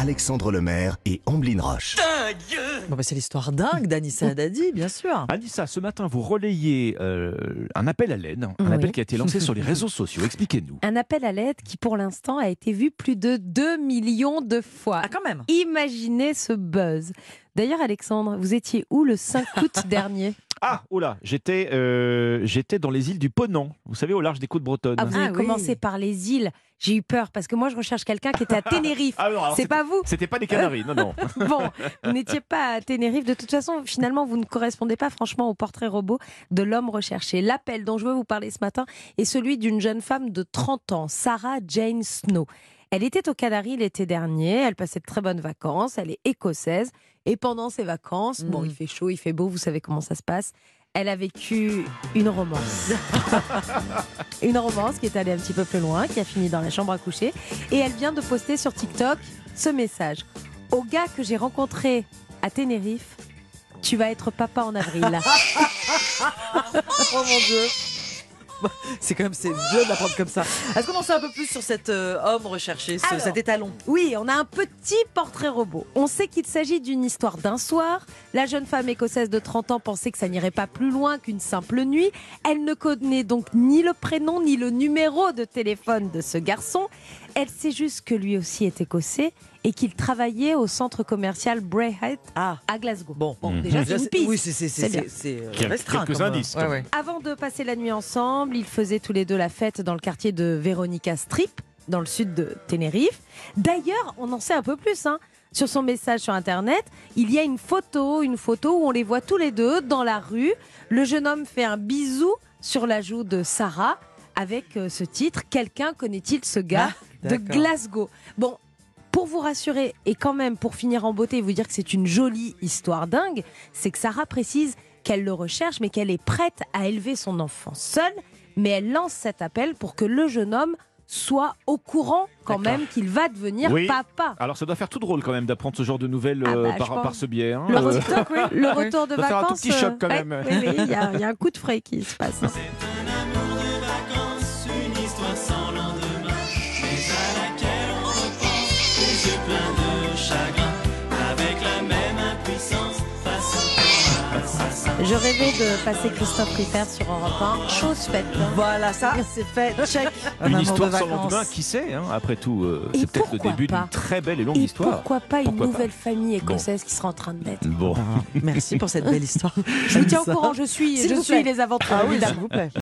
Alexandre Lemaire et Amblin Roche. Bon, bah, c'est l'histoire dingue d'Anissa Haddadi, bien sûr. Anissa, ce matin, vous relayez euh, un appel à l'aide, un Oui. appel qui a été lancé sur les réseaux sociaux. Expliquez-nous. Un appel à l'aide qui, pour l'instant, a été vu plus de 2 millions de fois. Ah, quand même. Imaginez ce buzz. D'ailleurs, Alexandre, vous étiez où le 5 août dernier? Ah, oh j'étais euh, j'étais dans les îles du Ponant, vous savez, au large des côtes bretonnes. Ah, Vous Ah avez oui. commencé par les îles. J'ai eu peur parce que moi, je recherche quelqu'un qui était à Tenerife. Ah, non, alors, C'est c'était- pas vous C'était pas des Canaries, non, non. Bon, vous n'étiez pas à Tenerife. De toute façon, finalement, vous ne correspondez pas franchement au portrait robot de l'homme recherché. L'appel dont je veux vous parler ce matin est celui d'une jeune femme de 30 ans, Sarah Jane Snow. Elle était aux Canaries l'été dernier, elle passait de très bonnes vacances, elle est écossaise. Et pendant ses vacances, bon, Mm. il fait chaud, il fait beau, vous savez comment ça se passe. Elle a vécu une romance. une romance qui est allée un petit peu plus loin, qui a fini dans la chambre à coucher. Et elle vient de poster sur TikTok ce message. Au gars que j'ai rencontré à Tenerife, tu vas être papa en avril. Oh mon dieu. C'est quand même c'est dur d'apprendre comme ça. Est-ce qu'on en sait un peu plus sur cet euh, homme recherché, ce- Alors. cet étalon? Oui, on a un petit portrait robot. On sait qu'il s'agit d'une histoire d'un soir. La jeune femme écossaise de 30 ans pensait que ça n'irait pas plus loin qu'une simple nuit. Elle ne connaît donc ni le prénom ni le numéro de téléphone de ce garçon. Elle sait juste que lui aussi est écossais et qu'il travaillait au centre commercial Braehead Ah, à Glasgow. bon. Mhm. Déjà, c'est une piste. Oui, c'est euh, restreint. quelques comme, indices, ouais, quand ouais. Avant de passer la nuit ensemble, ils faisaient tous les deux la fête dans le quartier de Veronica Strip, dans le sud de Tenerife. D'ailleurs, on en sait un peu plus. hein. Sur son message sur Internet, il y a une photo, une photo où on les voit tous les deux dans la rue. Le jeune homme fait un bisou sur la joue de Sarah avec euh, ce titre Quelqu'un connaît-il ce gars? Ah, de. Glasgow Bon, pour vous rassurer et quand même pour finir en beauté et vous dire que c'est une jolie histoire dingue, c'est que Sarah précise qu'elle le recherche mais qu'elle est prête à élever son enfant seule, mais elle lance cet appel pour que le jeune homme soit au courant quand même qu'il va devenir Oui. papa. Alors ça doit faire tout drôle quand même d'apprendre ce genre de nouvelles Ah euh, bah, par, pense. par ce biais. hein. Le, Euh, retour, le retour de Ça fait un tout vacances. petit choc, euh, quand ouais, même. oui, oui, il y, a il y a un coup de frais qui se passe. hein. Je rêvais de passer Christophe Ritter sur Europe 1. Chose faite. Voilà, ça, c'est fait. Check. Un Une histoire de sans vacances. lendemain, qui sait hein, Après tout, euh, c'est peut-être le début d'une très belle et longue Et histoire. pourquoi pas une Pourquoi pas nouvelle famille écossaise qui sera en train de naître Bon. Merci pour cette belle histoire. Je vous tiens au courant, je suis, je suis les aventures. Ah oui, s'il vous plaît.